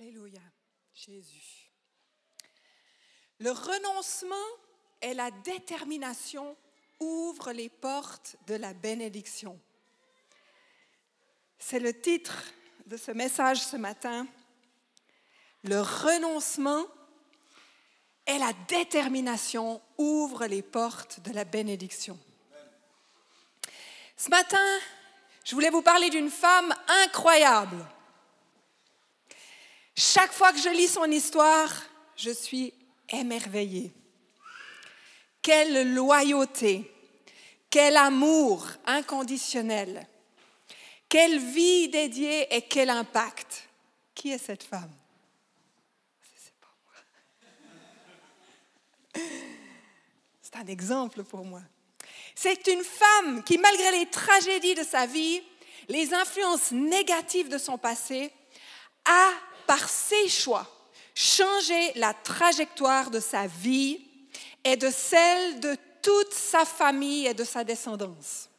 Alléluia, Jésus. Le renoncement et la détermination ouvrent les portes de la bénédiction. C'est le titre de ce message ce matin. Le renoncement et la détermination ouvrent les portes de la bénédiction. Ce matin, je voulais vous parler d'une femme incroyable. Chaque fois que je lis son histoire, je suis émerveillée. Quelle loyauté, quel amour inconditionnel, quelle vie dédiée et quel impact. Qui est cette femme? C'est un exemple pour moi. C'est une femme qui, malgré les tragédies de sa vie, les influences négatives de son passé, a, par ses choix, changé la trajectoire de sa vie et de celle de toute sa famille et de sa descendance.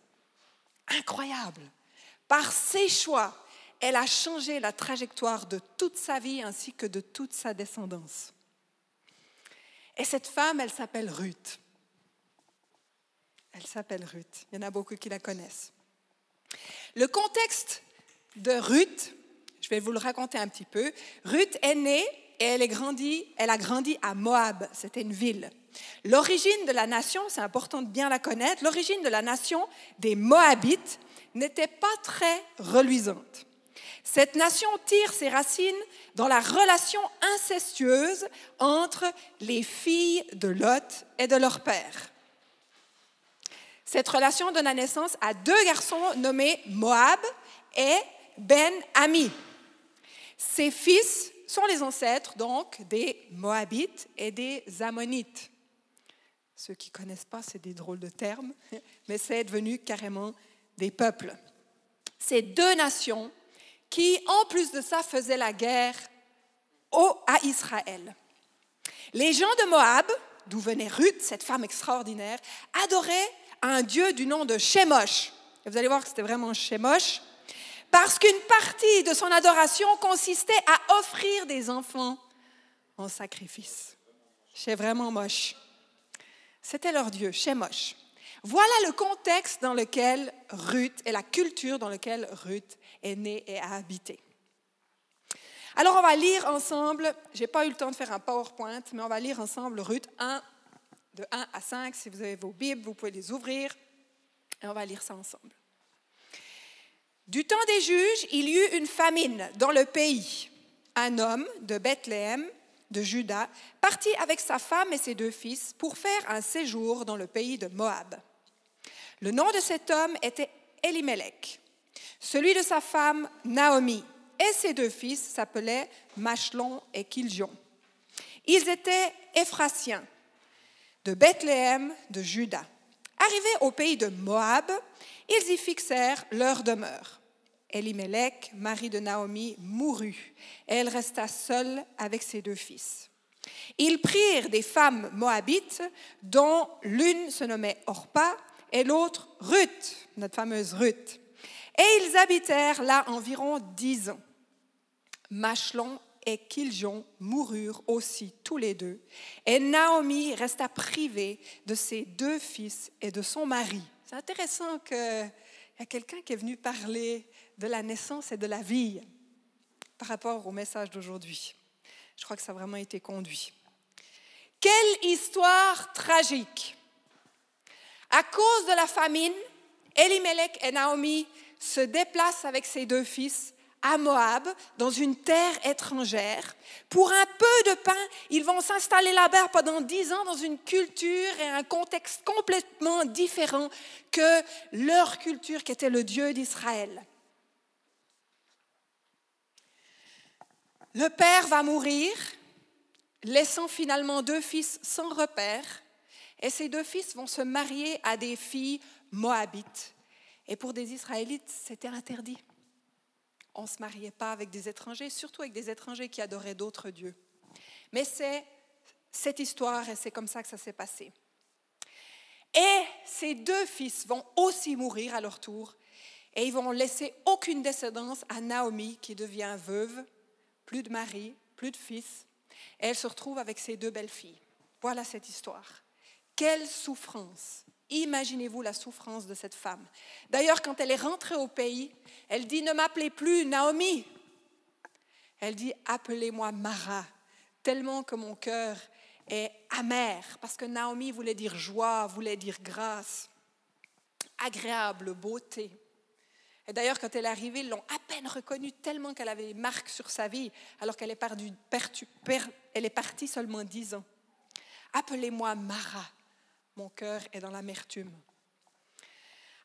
Incroyable. Par ses choix, elle a changé la trajectoire de toute sa vie ainsi que de toute sa descendance. Et cette femme, elle s'appelle Ruth. Elle s'appelle Ruth. Il y en a beaucoup qui la connaissent. Le contexte de Ruth, je vais vous le raconter un petit peu. Ruth est née et elle, est grandie, elle a grandi à Moab. C'était une ville. L'origine de la nation, c'est important de bien la connaître, l'origine de la nation des Moabites n'était pas très reluisante. Cette nation tire ses racines dans la relation incestueuse entre les filles de Lot et de leur père. Cette relation donne naissance à deux garçons nommés Moab et Ben Ami. Ces fils sont les ancêtres donc des Moabites et des Ammonites. Ceux qui ne connaissent pas, c'est des drôles de termes, mais c'est devenu carrément des peuples. Ces deux nations qui, en plus de ça, faisaient la guerre à Israël. Les gens de Moab, d'où venait Ruth, cette femme extraordinaire, adoraient un dieu du nom de Shemosh. vous allez voir que c'était vraiment Shemosh, parce qu'une partie de son adoration consistait à offrir des enfants en sacrifice. C'est vraiment moche. C'était leur dieu, Shemosh. Voilà le contexte dans lequel Ruth et la culture dans laquelle Ruth est née et a habité. Alors on va lire ensemble, j'ai pas eu le temps de faire un PowerPoint, mais on va lire ensemble Ruth 1 de 1 à 5. Si vous avez vos Bibles, vous pouvez les ouvrir et on va lire ça ensemble. Du temps des juges, il y eut une famine dans le pays. Un homme de Bethléem, de Juda, partit avec sa femme et ses deux fils pour faire un séjour dans le pays de Moab. Le nom de cet homme était Elimelech, celui de sa femme Naomi, et ses deux fils s'appelaient Machlon et Kiljon. Ils étaient Ephrasiens, de Bethléem de Juda. Arrivés au pays de Moab, ils y fixèrent leur demeure. Elimelech, mari de Naomi, mourut elle resta seule avec ses deux fils. Ils prirent des femmes moabites, dont l'une se nommait Orpa et l'autre Ruth, notre fameuse Ruth. Et ils habitèrent là environ dix ans. Machlon et Kiljon moururent aussi tous les deux. Et Naomi resta privée de ses deux fils et de son mari. C'est intéressant qu'il y a quelqu'un qui est venu parler de la naissance et de la vie par rapport au message d'aujourd'hui. Je crois que ça a vraiment été conduit. Quelle histoire tragique. À cause de la famine, Elimelech et Naomi se déplacent avec ses deux fils à Moab, dans une terre étrangère. Pour un peu de pain, ils vont s'installer là-bas pendant dix ans dans une culture et un contexte complètement différent que leur culture qui était le Dieu d'Israël. Le père va mourir, laissant finalement deux fils sans repère, et ces deux fils vont se marier à des filles moabites. Et pour des Israélites, c'était interdit on ne se mariait pas avec des étrangers, surtout avec des étrangers qui adoraient d'autres dieux. Mais c'est cette histoire et c'est comme ça que ça s'est passé. Et ces deux fils vont aussi mourir à leur tour et ils vont laisser aucune descendance à Naomi qui devient veuve plus de mari, plus de fils, et elle se retrouve avec ses deux belles-filles. Voilà cette histoire. Quelle souffrance. Imaginez-vous la souffrance de cette femme. D'ailleurs, quand elle est rentrée au pays, elle dit, ne m'appelez plus Naomi. Elle dit, appelez-moi Mara, tellement que mon cœur est amer, parce que Naomi voulait dire joie, voulait dire grâce, agréable, beauté. Et d'ailleurs, quand elle est arrivée, ils l'ont à peine reconnue tellement qu'elle avait des marques sur sa vie, alors qu'elle est, est partie seulement dix ans. Appelez-moi Mara, mon cœur est dans l'amertume.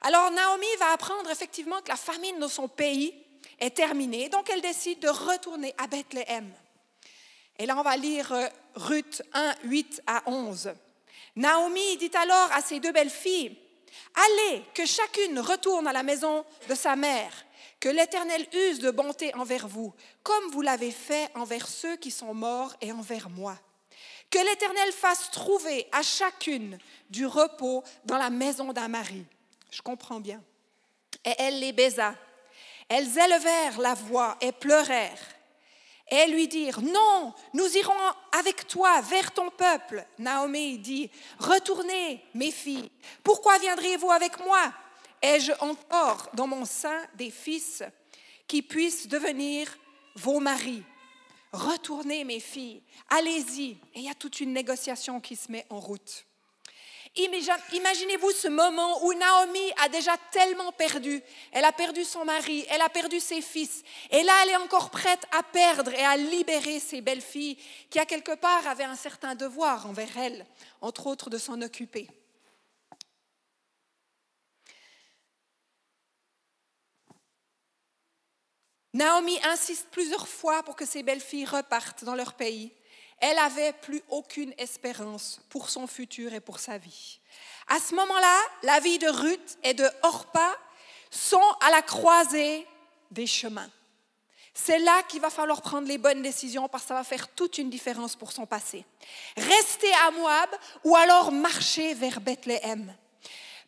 Alors Naomi va apprendre effectivement que la famine dans son pays est terminée, donc elle décide de retourner à Bethléem. Et là, on va lire euh, Ruth 1, 8 à 11. Naomi dit alors à ses deux belles filles, Allez, que chacune retourne à la maison de sa mère, que l'Éternel use de bonté envers vous, comme vous l'avez fait envers ceux qui sont morts et envers moi. Que l'Éternel fasse trouver à chacune du repos dans la maison d'un mari. Je comprends bien. Et elle les baisa. Elles élevèrent la voix et pleurèrent et lui dirent, non, nous irons avec toi vers ton peuple. Naomi dit, retournez, mes filles, pourquoi viendriez-vous avec moi? Ai-je encore dans mon sein des fils qui puissent devenir vos maris? Retournez, mes filles, allez-y. Et il y a toute une négociation qui se met en route. Imaginez-vous ce moment où Naomi a déjà tellement perdu. Elle a perdu son mari, elle a perdu ses fils. Et là, elle est encore prête à perdre et à libérer ses belles-filles qui, à quelque part, avaient un certain devoir envers elle, entre autres de s'en occuper. Naomi insiste plusieurs fois pour que ses belles-filles repartent dans leur pays elle avait plus aucune espérance pour son futur et pour sa vie. À ce moment-là, la vie de Ruth et de Orpa sont à la croisée des chemins. C'est là qu'il va falloir prendre les bonnes décisions parce que ça va faire toute une différence pour son passé. Rester à Moab ou alors marcher vers Bethléem.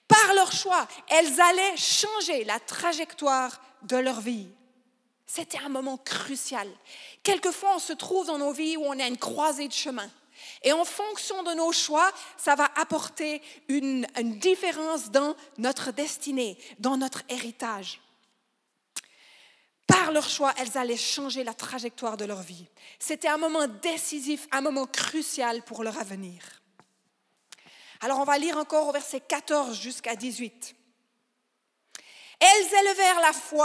Par leur choix, elles allaient changer la trajectoire de leur vie. C'était un moment crucial. Quelquefois, on se trouve dans nos vies où on a une croisée de chemin. Et en fonction de nos choix, ça va apporter une, différence dans notre destinée, dans notre héritage. Par leur choix, elles allaient changer la trajectoire de leur vie. C'était un moment décisif, un moment crucial pour leur avenir. Alors on va lire encore au verset 14 jusqu'à 18. Elles élevèrent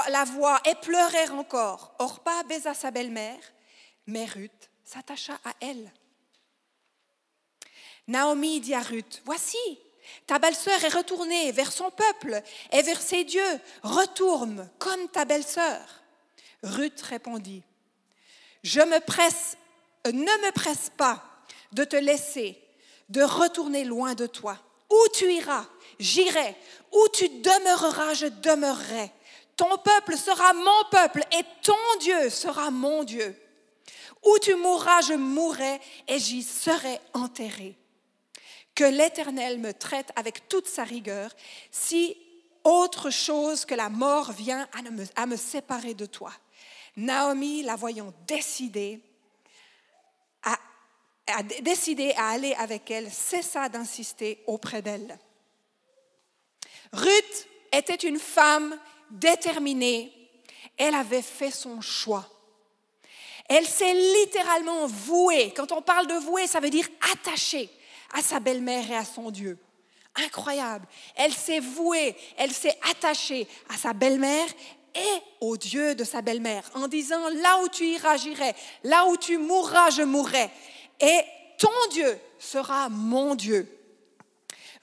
la, voix et pleurèrent encore. Orpa baisa sa belle-mère, mais Ruth s'attacha à elle. Naomi dit à Ruth, Voici, ta belle-sœur est retournée vers son peuple et vers ses dieux. Retourne comme ta belle-sœur. Ruth répondit, Je me presse, ne me presse pas de te laisser, de retourner loin de toi. Où tu iras, j'irai. Où tu demeureras, je demeurerai. Ton peuple sera mon peuple et ton Dieu sera mon Dieu. Où tu mourras, je mourrai et j'y serai enterré. Que l'Éternel me traite avec toute sa rigueur si autre chose que la mort vient à me, séparer de toi. Naomi, la voyant décider, a décidé à aller avec elle, cessa d'insister auprès d'elle. Ruth était une femme déterminée. Elle avait fait son choix. Elle s'est littéralement vouée. Quand on parle de vouée, ça veut dire attachée à sa belle-mère et à son Dieu. Incroyable. Elle s'est vouée, elle s'est attachée à sa belle-mère et au Dieu de sa belle-mère en disant, là où tu iras, j'irai, là où tu mourras, je mourrai et ton Dieu sera mon Dieu.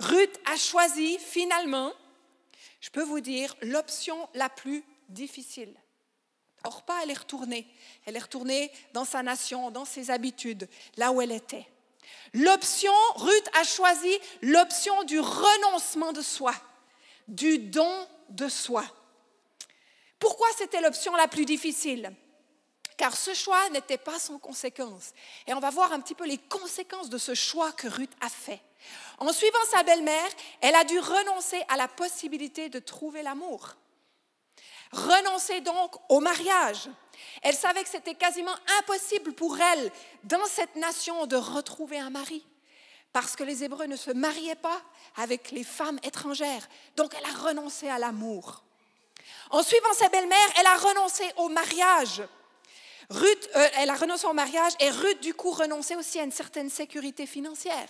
Ruth a choisi finalement, je peux vous dire, l'option la plus difficile. Or pas, elle est retournée. Elle est retournée dans sa nation, dans ses habitudes, là où elle était. L'option, Ruth a choisi l'option du renoncement de soi, du don de soi. Pourquoi c'était l'option la plus difficile? Car ce choix n'était pas sans conséquences. Et on va voir un petit peu les conséquences de ce choix que Ruth a fait. En suivant sa belle-mère, elle a dû renoncer à la possibilité de trouver l'amour. renonçait donc au mariage. Elle savait que c'était quasiment impossible pour elle, dans cette nation, de retrouver un mari, parce que les Hébreux ne se mariaient pas avec les femmes étrangères. Donc elle a renoncé à l'amour. En suivant sa belle-mère, elle a renoncé au mariage. Ruth, euh, elle a renoncé au mariage et Ruth, du coup, renonçait aussi à une certaine sécurité financière.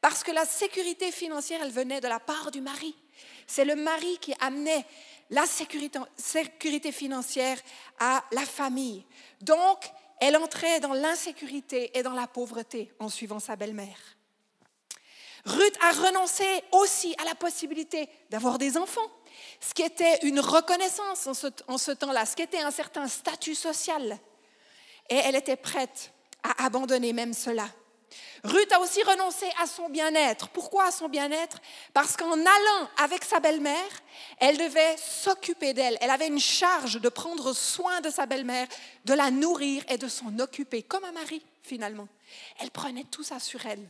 Parce que la sécurité financière, elle venait de la part du mari. C'est le mari qui amenait la sécurité, financière à la famille. Donc, elle entrait dans l'insécurité et dans la pauvreté en suivant sa belle-mère. Ruth a renoncé aussi à la possibilité d'avoir des enfants, ce qui était une reconnaissance en ce, en ce temps-là, ce qui était un certain statut social. Et elle était prête à abandonner même cela. Ruth a aussi renoncé à son bien-être. Pourquoi à son bien-être? Parce qu'en allant avec sa belle-mère, elle devait s'occuper d'elle. Elle avait une charge de prendre soin de sa belle-mère, de la nourrir et de s'en occuper, comme un mari finalement. Elle prenait tout ça sur elle.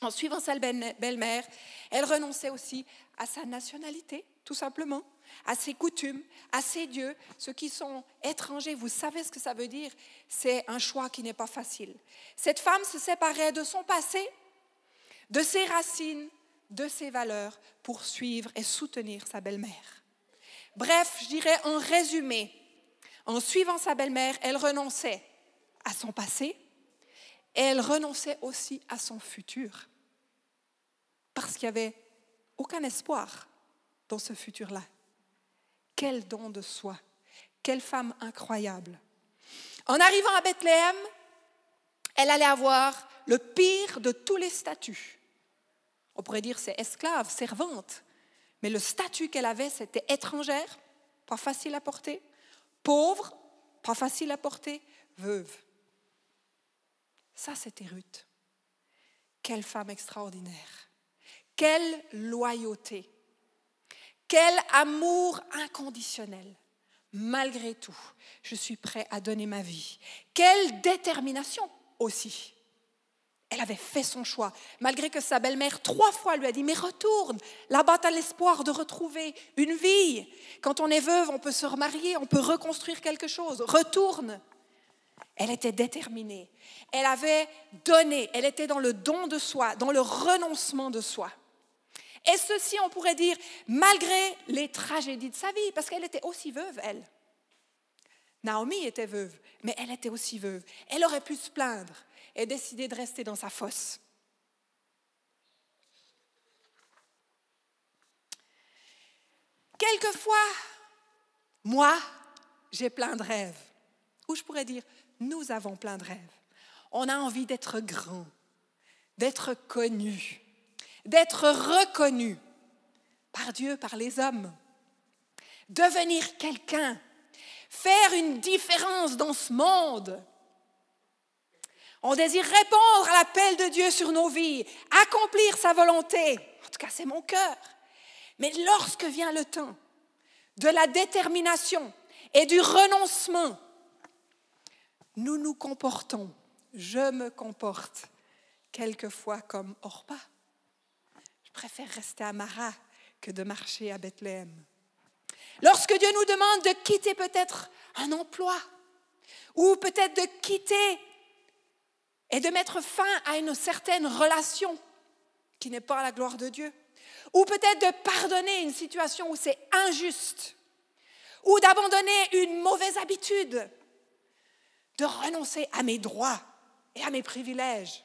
En suivant sa belle-mère, elle renonçait aussi à sa nationalité, tout simplement à ses coutumes, à ses dieux, ceux qui sont étrangers. Vous savez ce que ça veut dire? C'est un choix qui n'est pas facile. Cette femme se séparait de son passé, de ses racines, de ses valeurs pour suivre et soutenir sa belle-mère. Bref, je dirais en résumé, en suivant sa belle-mère, elle renonçait à son passé et elle renonçait aussi à son futur parce qu'il n'y avait aucun espoir dans ce futur-là. Quel don de soi. Quelle femme incroyable. En arrivant à Bethléem, elle allait avoir le pire de tous les statuts. On pourrait dire c'est esclave, servante. Mais le statut qu'elle avait, c'était étrangère, pas facile à porter, pauvre, pas facile à porter, veuve. Ça, c'était Ruth. Quelle femme extraordinaire. Quelle loyauté. Quel amour inconditionnel. Malgré tout, je suis prêt à donner ma vie. Quelle détermination aussi. Elle avait fait son choix, malgré que sa belle-mère trois fois lui a dit, mais retourne, là-bas tu as l'espoir de retrouver une vie. Quand on est veuve, on peut se remarier, on peut reconstruire quelque chose. Retourne. Elle était déterminée. Elle avait donné, elle était dans le don de soi, dans le renoncement de soi. Et ceci, on pourrait dire, malgré les tragédies de sa vie, parce qu'elle était aussi veuve, elle. Naomi était veuve, mais elle était aussi veuve. Elle aurait pu se plaindre et décider de rester dans sa fosse. Quelquefois, moi, j'ai plein de rêves. Ou je pourrais dire, nous avons plein de rêves. On a envie d'être grand, d'être connu, d'être reconnu par Dieu, par les hommes, devenir quelqu'un, faire une différence dans ce monde. On désire répondre à l'appel de Dieu sur nos vies, accomplir sa volonté. En tout cas, c'est mon cœur. Mais lorsque vient le temps de la détermination et du renoncement, nous nous comportons, je me comporte quelquefois comme Orpa préfère rester à Mara que de marcher à Bethléem. Lorsque Dieu nous demande de quitter peut-être un emploi, ou peut-être de quitter et de mettre fin à une certaine relation qui n'est pas à la gloire de Dieu, ou peut-être de pardonner une situation où c'est injuste, ou d'abandonner une mauvaise habitude, de renoncer à mes droits et à mes privilèges.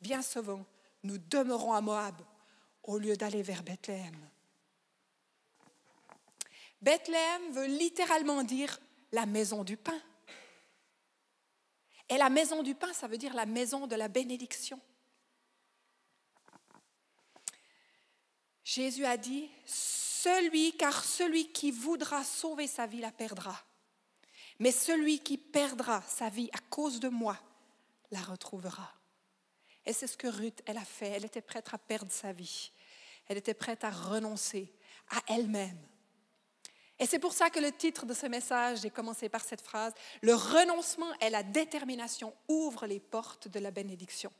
Bien souvent, nous demeurons à Moab au lieu d'aller vers Bethléem. Bethléem veut littéralement dire la maison du pain. Et la maison du pain, ça veut dire la maison de la bénédiction. Jésus a dit, celui, car celui qui voudra sauver sa vie la perdra. Mais celui qui perdra sa vie à cause de moi la retrouvera. Et c'est ce que Ruth, elle a fait. Elle était prête à perdre sa vie. Elle était prête à renoncer à elle-même. Et c'est pour ça que le titre de ce message, j'ai commencé par cette phrase, le renoncement et la détermination ouvrent les portes de la bénédiction.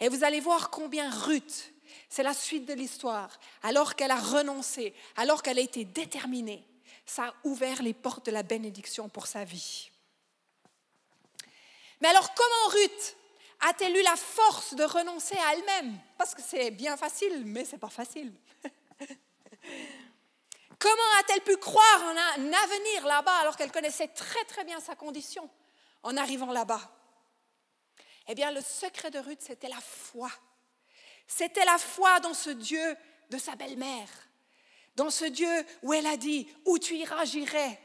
Et vous allez voir combien Ruth, c'est la suite de l'histoire, alors qu'elle a renoncé, alors qu'elle a été déterminée, ça a ouvert les portes de la bénédiction pour sa vie. Mais alors comment Ruth a-t-elle eu la force de renoncer à elle-même? Parce que c'est bien facile, mais c'est pas facile. Comment a-t-elle pu croire en un avenir là-bas alors qu'elle connaissait très très bien sa condition en arrivant là-bas? Eh bien, le secret de Ruth, c'était la foi. C'était la foi dans ce Dieu de sa belle-mère, dans ce Dieu où elle a dit, où tu iras, j'irai,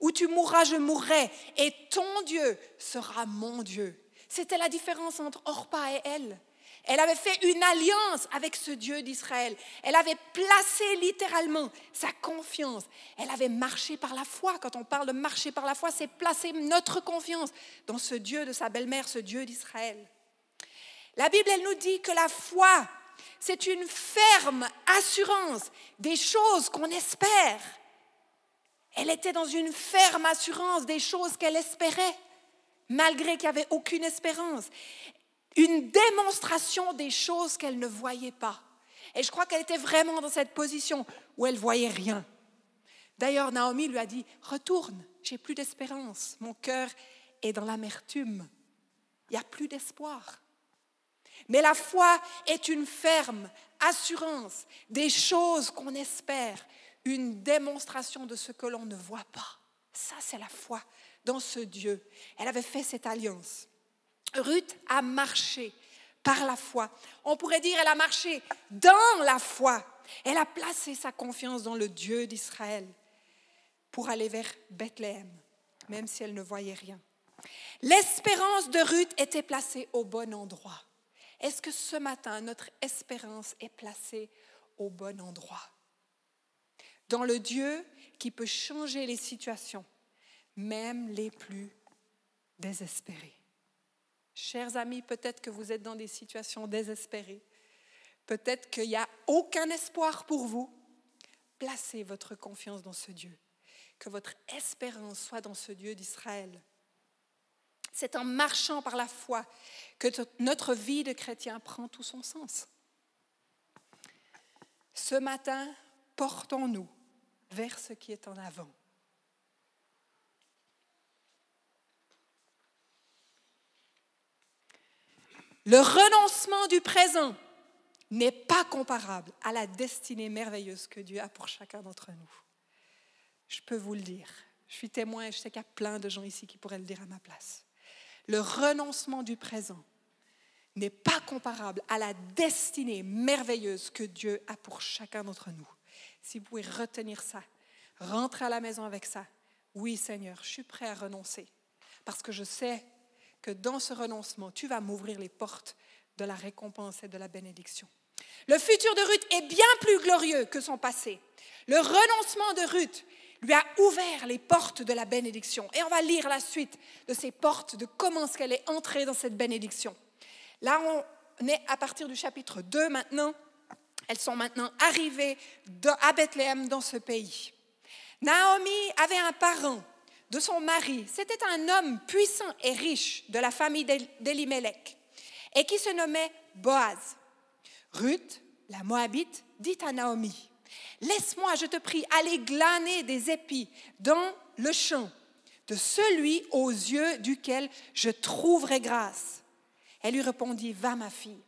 où tu mourras, je mourrai, et ton Dieu sera mon Dieu. C'était la différence entre Orpa et elle. Elle avait fait une alliance avec ce Dieu d'Israël. Elle avait placé littéralement sa confiance. Elle avait marché par la foi. Quand on parle de marcher par la foi, c'est placer notre confiance dans ce Dieu de sa belle-mère, ce Dieu d'Israël. La Bible, elle nous dit que la foi, c'est une ferme assurance des choses qu'on espère. Elle était dans une ferme assurance des choses qu'elle espérait, malgré qu'il n'y avait aucune espérance une démonstration des choses qu'elle ne voyait pas. Et je crois qu'elle était vraiment dans cette position où elle voyait rien. D'ailleurs, Naomi lui a dit, retourne, j'ai plus d'espérance, mon cœur est dans l'amertume, il n'y a plus d'espoir. Mais la foi est une ferme assurance des choses qu'on espère, une démonstration de ce que l'on ne voit pas. Ça, c'est la foi dans ce Dieu. Elle avait fait cette alliance. Ruth a marché par la foi. On pourrait dire, elle a marché dans la foi. Elle a placé sa confiance dans le Dieu d'Israël pour aller vers Bethléem, même si elle ne voyait rien. L'espérance de Ruth était placée au bon endroit. Est-ce que ce matin, notre espérance est placée au bon endroit? Dans le Dieu qui peut changer les situations, même les plus désespérées. Chers amis, peut-être que vous êtes dans des situations désespérées. Peut-être qu'il n'y a aucun espoir pour vous. Placez votre confiance dans ce Dieu. Que votre espérance soit dans ce Dieu d'Israël. C'est en marchant par la foi que notre vie de chrétien prend tout son sens. Ce matin, portons-nous vers ce qui est en avant. Le renoncement du présent n'est pas comparable à la destinée merveilleuse que Dieu a pour chacun d'entre nous. Je peux vous le dire. Je suis témoin et je sais qu'il y a plein de gens ici qui pourraient le dire à ma place. Le renoncement du présent n'est pas comparable à la destinée merveilleuse que Dieu a pour chacun d'entre nous. Si vous pouvez retenir ça, rentrez à la maison avec ça. Oui Seigneur, je suis prêt à renoncer parce que je sais que dans ce renoncement, tu vas m'ouvrir les portes de la récompense et de la bénédiction. Le futur de Ruth est bien plus glorieux que son passé. Le renoncement de Ruth lui a ouvert les portes de la bénédiction. Et on va lire la suite de ces portes, de comment est-ce qu'elle est entrée dans cette bénédiction. Là, on est à partir du chapitre 2 maintenant. Elles sont maintenant arrivées à Bethléem dans ce pays. Naomi avait un parent de son mari, c'était un homme puissant et riche de la famille d'Elimelech et qui se nommait Boaz. Ruth, la Moabite, dit à Naomi, Laisse-moi, je te prie, aller glaner des épis dans le champ de celui aux yeux duquel je trouverai grâce. Elle lui répondit, Va ma fille.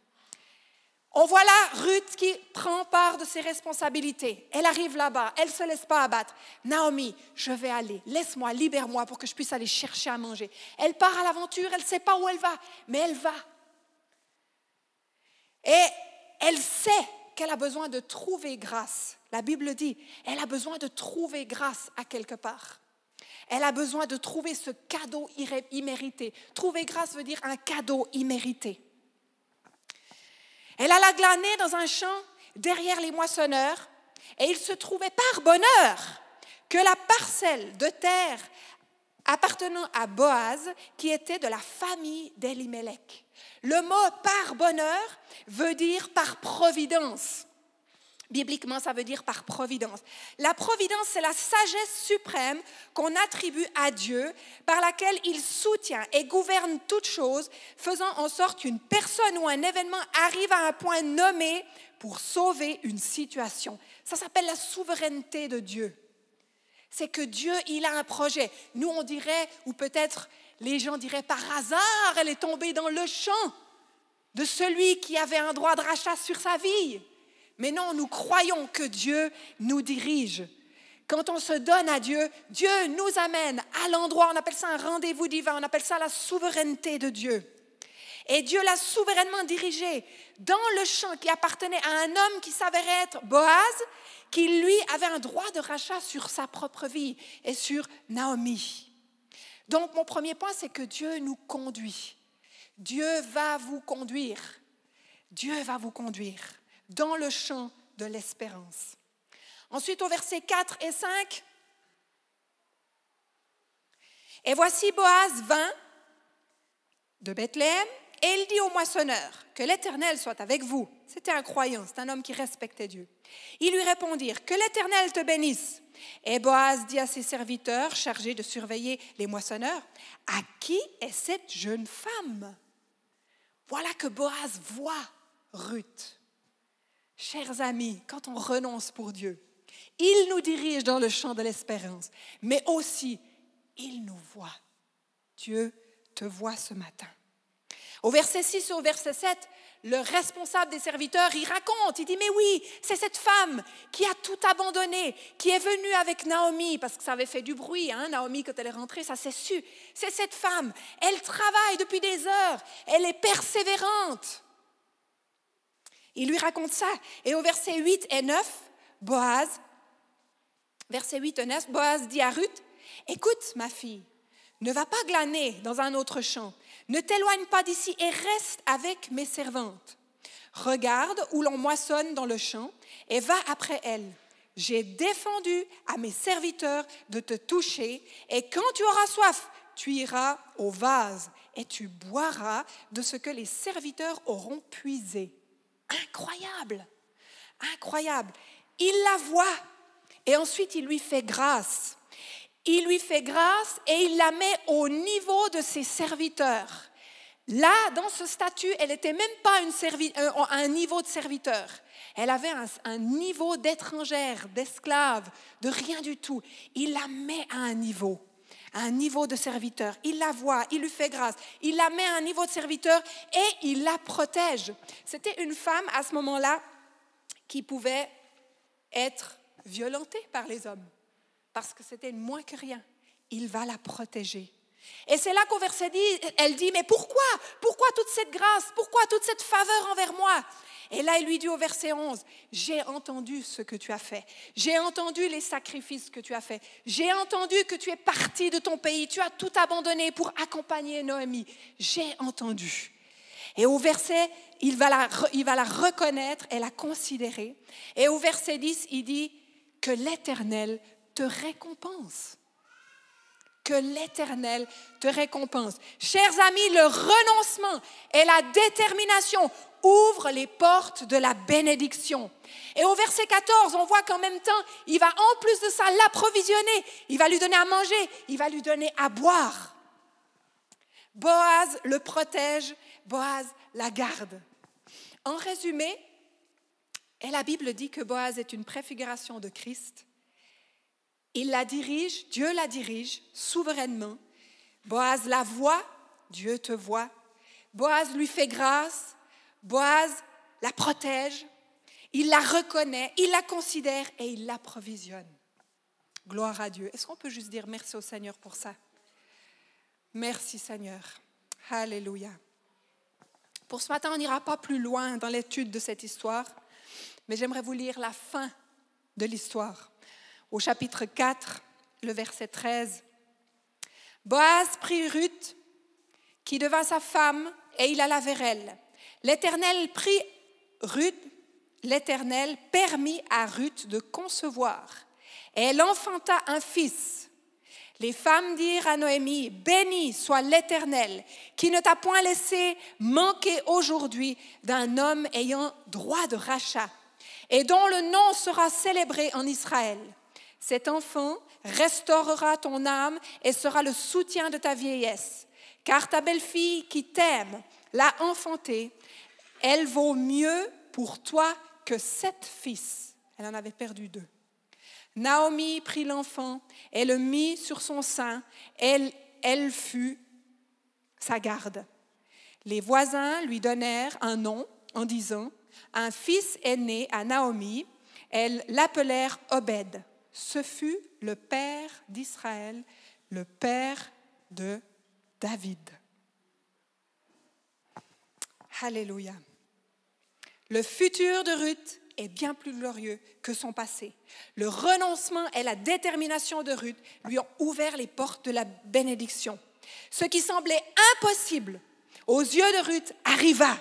On voit là Ruth qui prend part de ses responsabilités. Elle arrive là-bas, elle ne se laisse pas abattre. Naomi, je vais aller, laisse-moi, libère-moi pour que je puisse aller chercher à manger. Elle part à l'aventure, elle ne sait pas où elle va, mais elle va. Et elle sait qu'elle a besoin de trouver grâce. La Bible dit, elle a besoin de trouver grâce à quelque part. Elle a besoin de trouver ce cadeau immérité. Trouver grâce veut dire un cadeau immérité. Elle alla glaner dans un champ derrière les moissonneurs, et il se trouvait par bonheur que la parcelle de terre appartenant à Boaz, qui était de la famille d'Elimelech. Le mot par bonheur veut dire par providence. Bibliquement, ça veut dire par providence. La providence, c'est la sagesse suprême qu'on attribue à Dieu, par laquelle il soutient et gouverne toutes choses, faisant en sorte qu'une personne ou un événement arrive à un point nommé pour sauver une situation. Ça s'appelle la souveraineté de Dieu. C'est que Dieu, il a un projet. Nous, on dirait, ou peut-être les gens diraient par hasard, elle est tombée dans le champ de celui qui avait un droit de rachat sur sa vie. Mais non, nous croyons que Dieu nous dirige. Quand on se donne à Dieu, Dieu nous amène à l'endroit, on appelle ça un rendez-vous divin, on appelle ça la souveraineté de Dieu. Et Dieu l'a souverainement dirigé dans le champ qui appartenait à un homme qui s'avérait être Boaz, qui lui avait un droit de rachat sur sa propre vie et sur Naomi. Donc mon premier point, c'est que Dieu nous conduit. Dieu va vous conduire. Dieu va vous conduire dans le champ de l'espérance. Ensuite, au verset 4 et 5, et voici Boaz vint de Bethléem et il dit au moissonneur, que l'Éternel soit avec vous. C'était un croyant, c'est un homme qui respectait Dieu. Ils lui répondirent, que l'Éternel te bénisse. Et Boaz dit à ses serviteurs chargés de surveiller les moissonneurs, à qui est cette jeune femme? Voilà que Boaz voit Ruth. Chers amis, quand on renonce pour Dieu, il nous dirige dans le champ de l'espérance, mais aussi il nous voit. Dieu te voit ce matin. Au verset 6 et au verset 7, le responsable des serviteurs, il raconte, il dit, mais oui, c'est cette femme qui a tout abandonné, qui est venue avec Naomi, parce que ça avait fait du bruit, hein, Naomi, quand elle est rentrée, ça s'est su. C'est cette femme, elle travaille depuis des heures, elle est persévérante. Il lui raconte ça. Et au verset 8 et 9, Boaz, verset 8 et 9, Boaz dit à Ruth, écoute ma fille, ne va pas glaner dans un autre champ ne t'éloigne pas d'ici et reste avec mes servantes. Regarde où l'on moissonne dans le champ et va après elles. J'ai défendu à mes serviteurs de te toucher et quand tu auras soif, tu iras au vase et tu boiras de ce que les serviteurs auront puisé. Incroyable, incroyable. Il la voit et ensuite il lui fait grâce il lui fait grâce et il la met au niveau de ses serviteurs. Là, dans ce statut, elle n'était même pas euh, un niveau de serviteur. Elle avait un niveau d'étrangère, d'esclave, de rien du tout. Il la met à un niveau, à un niveau de serviteur. Il la voit, il lui fait grâce. Il la met à un niveau de serviteur et il la protège. C'était une femme à ce moment-là qui pouvait être violentée par les hommes parce que c'était moins que rien. Il va la protéger. Et c'est là qu'au verset 10, elle dit, mais pourquoi? Pourquoi toute cette grâce? Pourquoi toute cette faveur envers moi? Et là, il lui dit au verset 11, j'ai entendu ce que tu as fait. J'ai entendu les sacrifices que tu as faits. J'ai entendu que tu es parti de ton pays. Tu as tout abandonné pour accompagner Noémie. J'ai entendu. Et au verset, il va, la, il va la reconnaître et la considérer. Et au verset 10, il dit que l'Éternel te récompense. Que l'Éternel te récompense. Chers amis, le renoncement et la détermination ouvrent les portes de la bénédiction. Et au verset 14, on voit qu'en même temps, il va en plus de ça l'approvisionner. Il va lui donner à manger, il va lui donner à boire. Boaz le protège, Boaz la garde. En résumé, et la Bible dit que Boaz est une préfiguration de Christ, il la dirige, Dieu la dirige souverainement. Boaz la voit, Dieu te voit. Boaz lui fait grâce, Boaz la protège, il la reconnaît, il la considère et il l'approvisionne. Gloire à Dieu. Est-ce qu'on peut juste dire merci au Seigneur pour ça? Merci Seigneur. Alléluia. Pour ce matin, on n'ira pas plus loin dans l'étude de cette histoire, mais j'aimerais vous lire la fin de l'histoire au chapitre 4, le verset 13. Boaz prit Ruth, qui devint sa femme, et il alla vers elle. L'Éternel prit Ruth, l'Éternel permit à Ruth de concevoir, et elle enfanta un fils. Les femmes dirent à Noémie, Béni soit l'Éternel, qui ne t'a point laissé manquer aujourd'hui d'un homme ayant droit de rachat, et dont le nom sera célébré en Israël. Cet enfant restaurera ton âme et sera le soutien de ta vieillesse. Car ta belle-fille qui t'aime l'a enfantée, elle vaut mieux pour toi que sept fils. Elle en avait perdu deux. Naomi prit l'enfant et le mit sur son sein. Elle, elle fut sa garde. Les voisins lui donnèrent un nom en disant, un fils est né à Naomi. Elles l'appelèrent Obed. Ce fut le père d'Israël, le père de David. Alléluia. Le futur de Ruth est bien plus glorieux que son passé. Le renoncement et la détermination de Ruth lui ont ouvert les portes de la bénédiction. Ce qui semblait impossible aux yeux de Ruth arriva.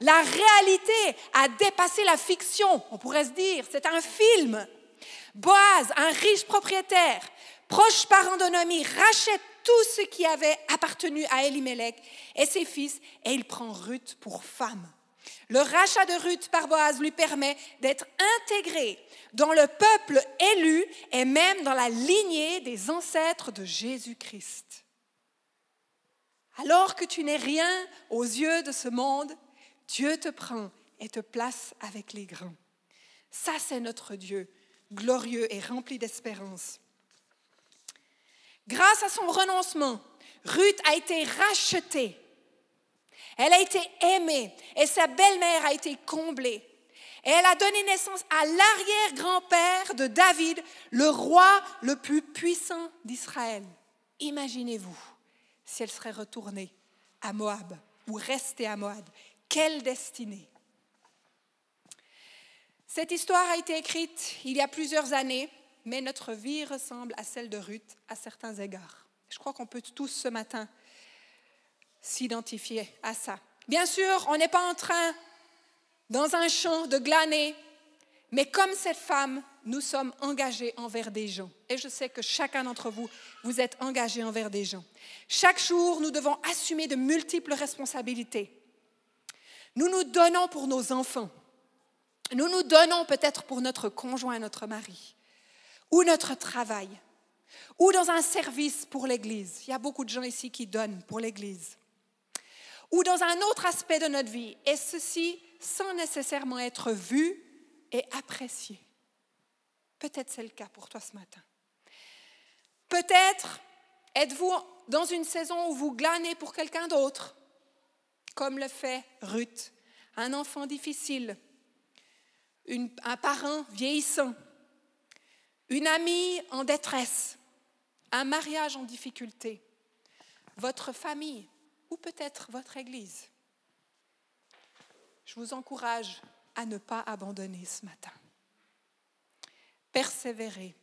La réalité a dépassé la fiction, on pourrait se dire. C'est un film. Boaz, un riche propriétaire, proche parent de rachète tout ce qui avait appartenu à Elimelech et ses fils et il prend Ruth pour femme. Le rachat de Ruth par Boaz lui permet d'être intégré dans le peuple élu et même dans la lignée des ancêtres de Jésus-Christ. Alors que tu n'es rien aux yeux de ce monde, Dieu te prend et te place avec les grands. Ça, c'est notre Dieu, glorieux et rempli d'espérance. Grâce à son renoncement, Ruth a été rachetée. Elle a été aimée et sa belle-mère a été comblée. Et elle a donné naissance à l'arrière-grand-père de David, le roi le plus puissant d'Israël. Imaginez-vous si elle serait retournée à Moab ou restée à Moab. Quelle destinée Cette histoire a été écrite il y a plusieurs années, mais notre vie ressemble à celle de Ruth à certains égards. Je crois qu'on peut tous ce matin s'identifier à ça. Bien sûr, on n'est pas en train, dans un champ, de glaner, mais comme cette femme, nous sommes engagés envers des gens. Et je sais que chacun d'entre vous, vous êtes engagés envers des gens. Chaque jour, nous devons assumer de multiples responsabilités. Nous nous donnons pour nos enfants. Nous nous donnons peut-être pour notre conjoint, notre mari, ou notre travail, ou dans un service pour l'Église. Il y a beaucoup de gens ici qui donnent pour l'Église. Ou dans un autre aspect de notre vie, et ceci sans nécessairement être vu et apprécié. Peut-être c'est le cas pour toi ce matin. Peut-être êtes-vous dans une saison où vous glanez pour quelqu'un d'autre, comme le fait Ruth, un enfant difficile, un parent vieillissant, une amie en détresse, un mariage en difficulté, votre famille ou peut-être votre Église. Je vous encourage à ne pas abandonner ce matin. Persévérez,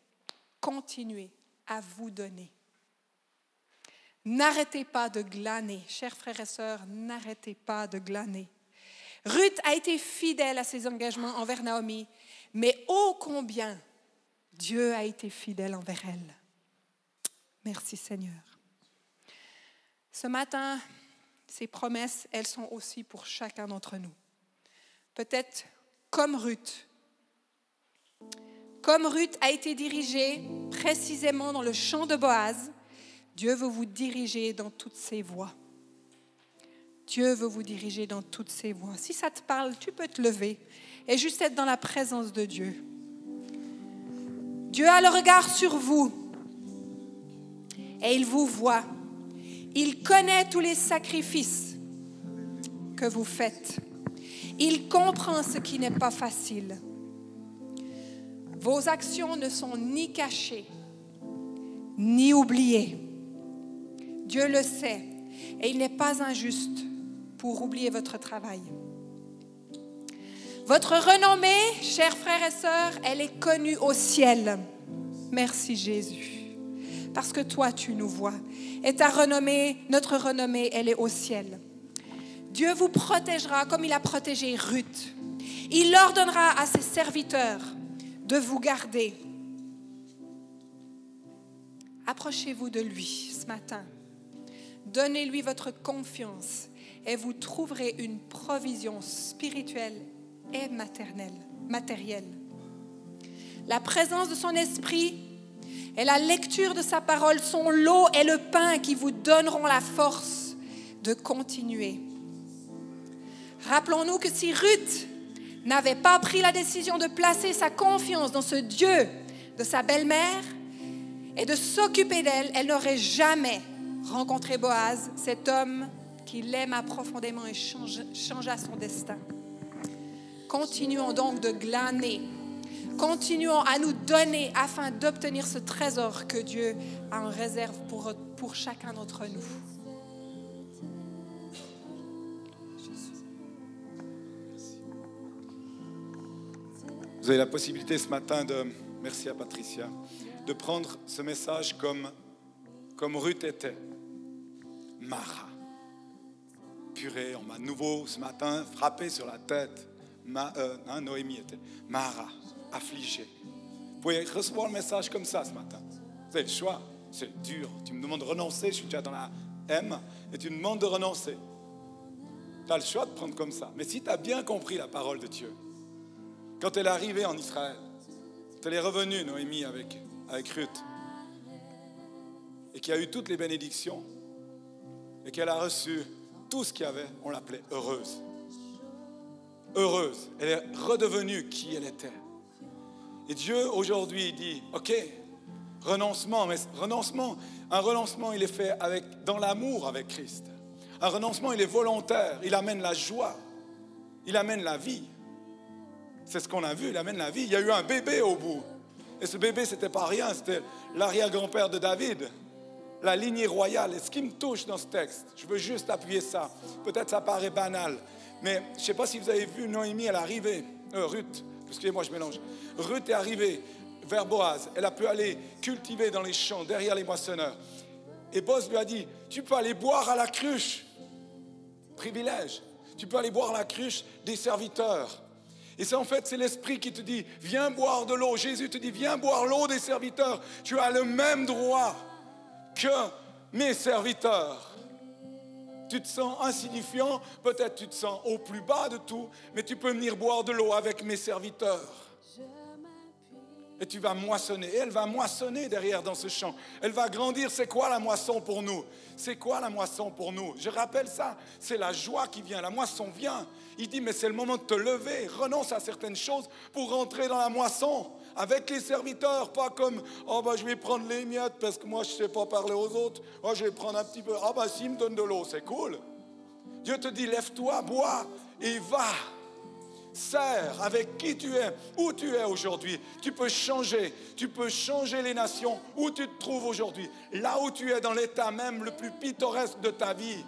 continuez à vous donner. N'arrêtez pas de glaner, chers frères et sœurs, n'arrêtez pas de glaner. Ruth a été fidèle à ses engagements envers Naomi, mais ô combien Dieu a été fidèle envers elle. Merci Seigneur. Ce matin, ces promesses, elles sont aussi pour chacun d'entre nous. Peut-être comme Ruth, comme Ruth a été dirigée précisément dans le champ de Boaz, Dieu veut vous diriger dans toutes ses voies. Dieu veut vous diriger dans toutes ses voies. Si ça te parle, tu peux te lever et juste être dans la présence de Dieu. Dieu a le regard sur vous et il vous voit. Il connaît tous les sacrifices que vous faites. Il comprend ce qui n'est pas facile. Vos actions ne sont ni cachées, ni oubliées. Dieu le sait et il n'est pas injuste pour oublier votre travail. Votre renommée, chers frères et sœurs, elle est connue au ciel. Merci Jésus. Parce que toi, tu nous vois. Et ta renommée, notre renommée, elle est au ciel. Dieu vous protégera comme il a protégé Ruth. Il ordonnera à ses serviteurs de vous garder. Approchez-vous de lui ce matin. Donnez-lui votre confiance et vous trouverez une provision spirituelle et maternelle, matérielle. La présence de son esprit et la lecture de sa parole sont l'eau et le pain qui vous donneront la force de continuer. Rappelons-nous que si Ruth n'avait pas pris la décision de placer sa confiance dans ce Dieu de sa belle-mère et de s'occuper d'elle, elle n'aurait jamais rencontré Boaz, cet homme qui l'aima profondément et changea son destin. Continuons donc de glaner, continuons à nous donner afin d'obtenir ce trésor que Dieu a en réserve pour, pour chacun d'entre nous. Vous avez la possibilité ce matin de, merci à Patricia, de prendre ce message comme, comme Ruth était. Mara. Purée, on m'a nouveau ce matin frappé sur la tête. Ma, euh, hein, Noémie était Mara, affligée. Vous pouvez recevoir le message comme ça ce matin. Avez le choix, c'est dur. Tu me demandes de renoncer, je suis déjà dans la M, et tu me demandes de renoncer. Tu as le choix de prendre comme ça. Mais si tu as bien compris la parole de Dieu, quand elle est arrivée en Israël, quand elle est revenue, Noémie, avec, avec Ruth, et qui a eu toutes les bénédictions, et qu'elle a reçu tout ce qu'il y avait, on l'appelait heureuse. Heureuse. Elle est redevenue qui elle était. Et Dieu aujourd'hui dit, ok, renoncement, mais renoncement, un renoncement, il est fait avec, dans l'amour avec Christ. Un renoncement, il est volontaire, il amène la joie, il amène la vie. C'est ce qu'on a vu, il amène la vie. Il y a eu un bébé au bout. Et ce bébé, c'était pas rien, c'était l'arrière-grand-père de David, la lignée royale. Et ce qui me touche dans ce texte, je veux juste appuyer ça. Peut-être ça paraît banal, mais je ne sais pas si vous avez vu Noémie, elle est arrivée, euh, Ruth, excusez-moi, je mélange. Ruth est arrivée vers Boaz. Elle a pu aller cultiver dans les champs, derrière les moissonneurs. Et Boaz lui a dit, tu peux aller boire à la cruche. Privilège. Tu peux aller boire à la cruche des serviteurs. Et c'est en fait, c'est l'Esprit qui te dit, viens boire de l'eau. Jésus te dit, viens boire l'eau des serviteurs. Tu as le même droit que mes serviteurs. Tu te sens insignifiant, peut-être tu te sens au plus bas de tout, mais tu peux venir boire de l'eau avec mes serviteurs et tu vas moissonner. Et elle va moissonner derrière dans ce champ. Elle va grandir. C'est quoi la moisson pour nous? C'est quoi la moisson pour nous? Je rappelle ça. C'est la joie qui vient. La moisson vient. Il dit, mais c'est le moment de te lever. Renonce à certaines choses pour rentrer dans la moisson. Avec les serviteurs, pas comme oh bah je vais prendre les miettes parce que moi je ne sais pas parler aux autres. Oh, je vais prendre un petit peu. Ah bah s'il me donne de l'eau, c'est cool. Dieu te dit lève-toi, bois et va. Sers avec qui tu es, où tu es aujourd'hui. Tu peux changer, tu peux changer les nations où tu te trouves aujourd'hui. Là où tu es dans l'état même le plus pittoresque de ta vie.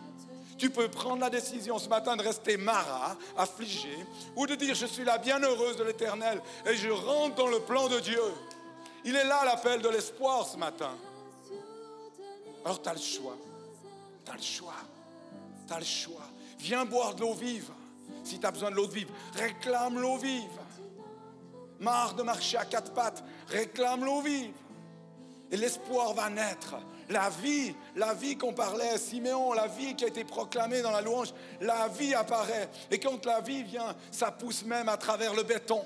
Tu peux prendre la décision ce matin de rester mara, affligé, ou de dire je suis la bienheureuse de l'Éternel et je rentre dans le plan de Dieu. Il est là l'appel de l'espoir ce matin. Alors tu as le choix. Tu as le choix. Tu as le choix. Viens boire de l'eau vive. Si tu as besoin de l'eau vive, réclame l'eau vive. Marre de marcher à quatre pattes, réclame l'eau vive. Et l'espoir va naître. La vie, la vie qu'on parlait Siméon, la vie qui a été proclamée dans la louange, la vie apparaît. Et quand la vie vient, ça pousse même à travers le béton.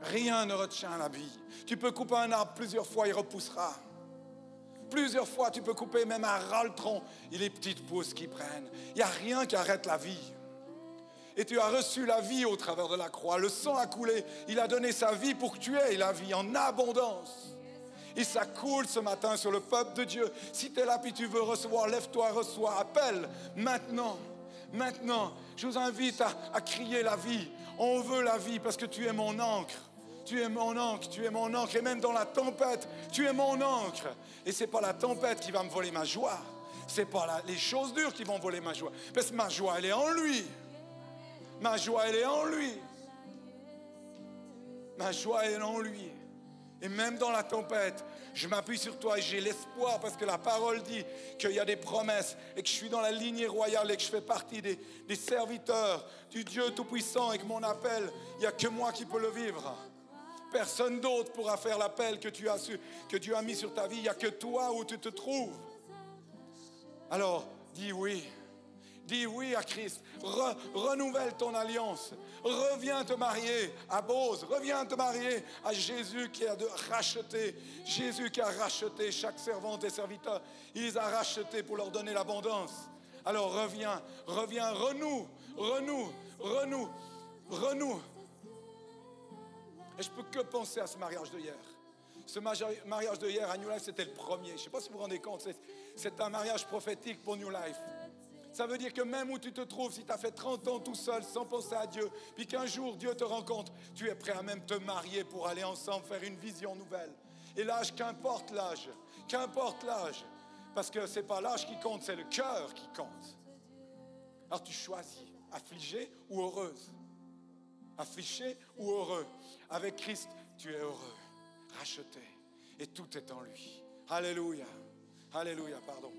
Rien ne retient la vie. Tu peux couper un arbre plusieurs fois, il repoussera. Plusieurs fois, tu peux couper même un ras le tronc. Il est petites pousses qui prennent. Il n'y a rien qui arrête la vie. Et tu as reçu la vie au travers de la croix. Le sang a coulé. Il a donné sa vie pour que tu aies la vie en abondance. Et ça coule ce matin sur le peuple de Dieu. Si tu es là puis tu veux recevoir, lève-toi, reçois, appelle maintenant. Maintenant, je vous invite à, à crier la vie. On veut la vie parce que tu es mon encre. Tu es mon encre, tu es mon encre. Et même dans la tempête, tu es mon encre. Et ce n'est pas la tempête qui va me voler ma joie. Ce n'est pas les choses dures qui vont voler ma joie. Parce que ma joie, elle est en lui. Ma joie, elle est en lui. Ma joie, elle est en lui. Et même dans la tempête, je m'appuie sur toi et j'ai l'espoir parce que la parole dit qu'il y a des promesses et que je suis dans la lignée royale et que je fais partie des, serviteurs du Dieu Tout-Puissant et que mon appel, il n'y a que moi qui peux le vivre. Personne d'autre pourra faire l'appel que, tu as que Dieu a mis sur ta vie. Il n'y a que toi où tu te trouves. Alors, dis oui. Dis oui à Christ. renouvelle ton alliance. Reviens te marier à Bose. Reviens te marier à Jésus qui a de racheté. Jésus qui a racheté chaque servante et serviteur. Il les a rachetés pour leur donner l'abondance. Alors reviens, reviens, renoue, renoue, renoue, renoue Et je peux que penser à ce mariage de hier. Ce mariage de hier à New Life, c'était le premier. Je ne sais pas si vous vous rendez compte, c'est un mariage prophétique pour New Life. Ça veut dire que même où tu te trouves, si tu as fait 30 ans tout seul sans penser à Dieu, puis qu'un jour Dieu te rencontre, tu es prêt à même te marier pour aller ensemble faire une vision nouvelle. Et l'âge, qu'importe l'âge, qu'importe l'âge, parce que ce n'est pas l'âge qui compte, c'est le cœur qui compte. Alors tu choisis, affligé ou heureuse. Affligé ou heureux. Avec Christ, tu es heureux, racheté, et tout est en lui. Alléluia. Alléluia, pardon.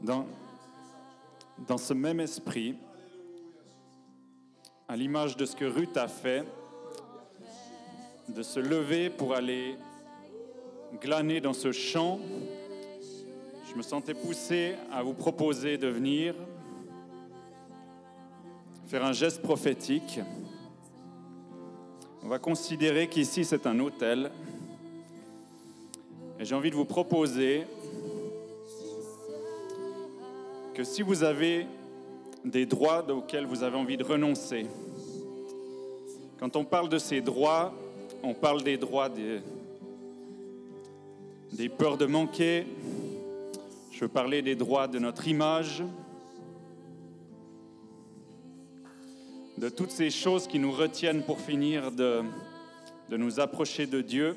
Dans, ce même esprit, à l'image de ce que Ruth a fait, de se lever pour aller glaner dans ce champ, je me sentais poussé à vous proposer de venir faire un geste prophétique. On va considérer qu'ici c'est un hôtel. Et j'ai envie de vous proposer que si vous avez des droits auxquels vous avez envie de renoncer, quand on parle de ces droits, on parle des droits des, peurs de manquer, je veux parler des droits de notre image, de toutes ces choses qui nous retiennent pour finir de nous approcher de Dieu,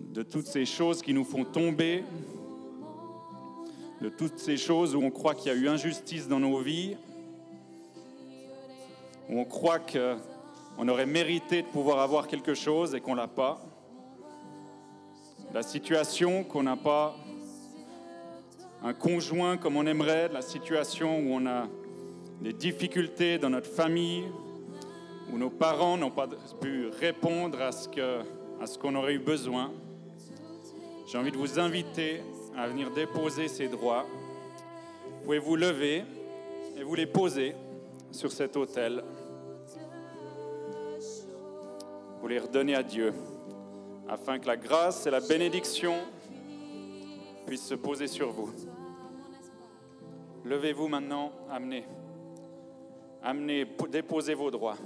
de toutes ces choses qui nous font tomber, de toutes ces choses où on croit qu'il y a eu injustice dans nos vies, où on croit qu'on aurait mérité de pouvoir avoir quelque chose et qu'on ne l'a pas, la situation qu'on n'a pas un conjoint comme on aimerait, la situation où on a des difficultés dans notre famille, où nos parents n'ont pas pu répondre à ce qu'on aurait eu besoin. J'ai envie de vous inviter à venir déposer ces droits. Vous pouvez vous lever et vous les poser sur cet autel? Vous les redonner à Dieu, afin que la grâce et la bénédiction puissent se poser sur vous. Levez-vous maintenant, amenez, amenez, déposez vos droits.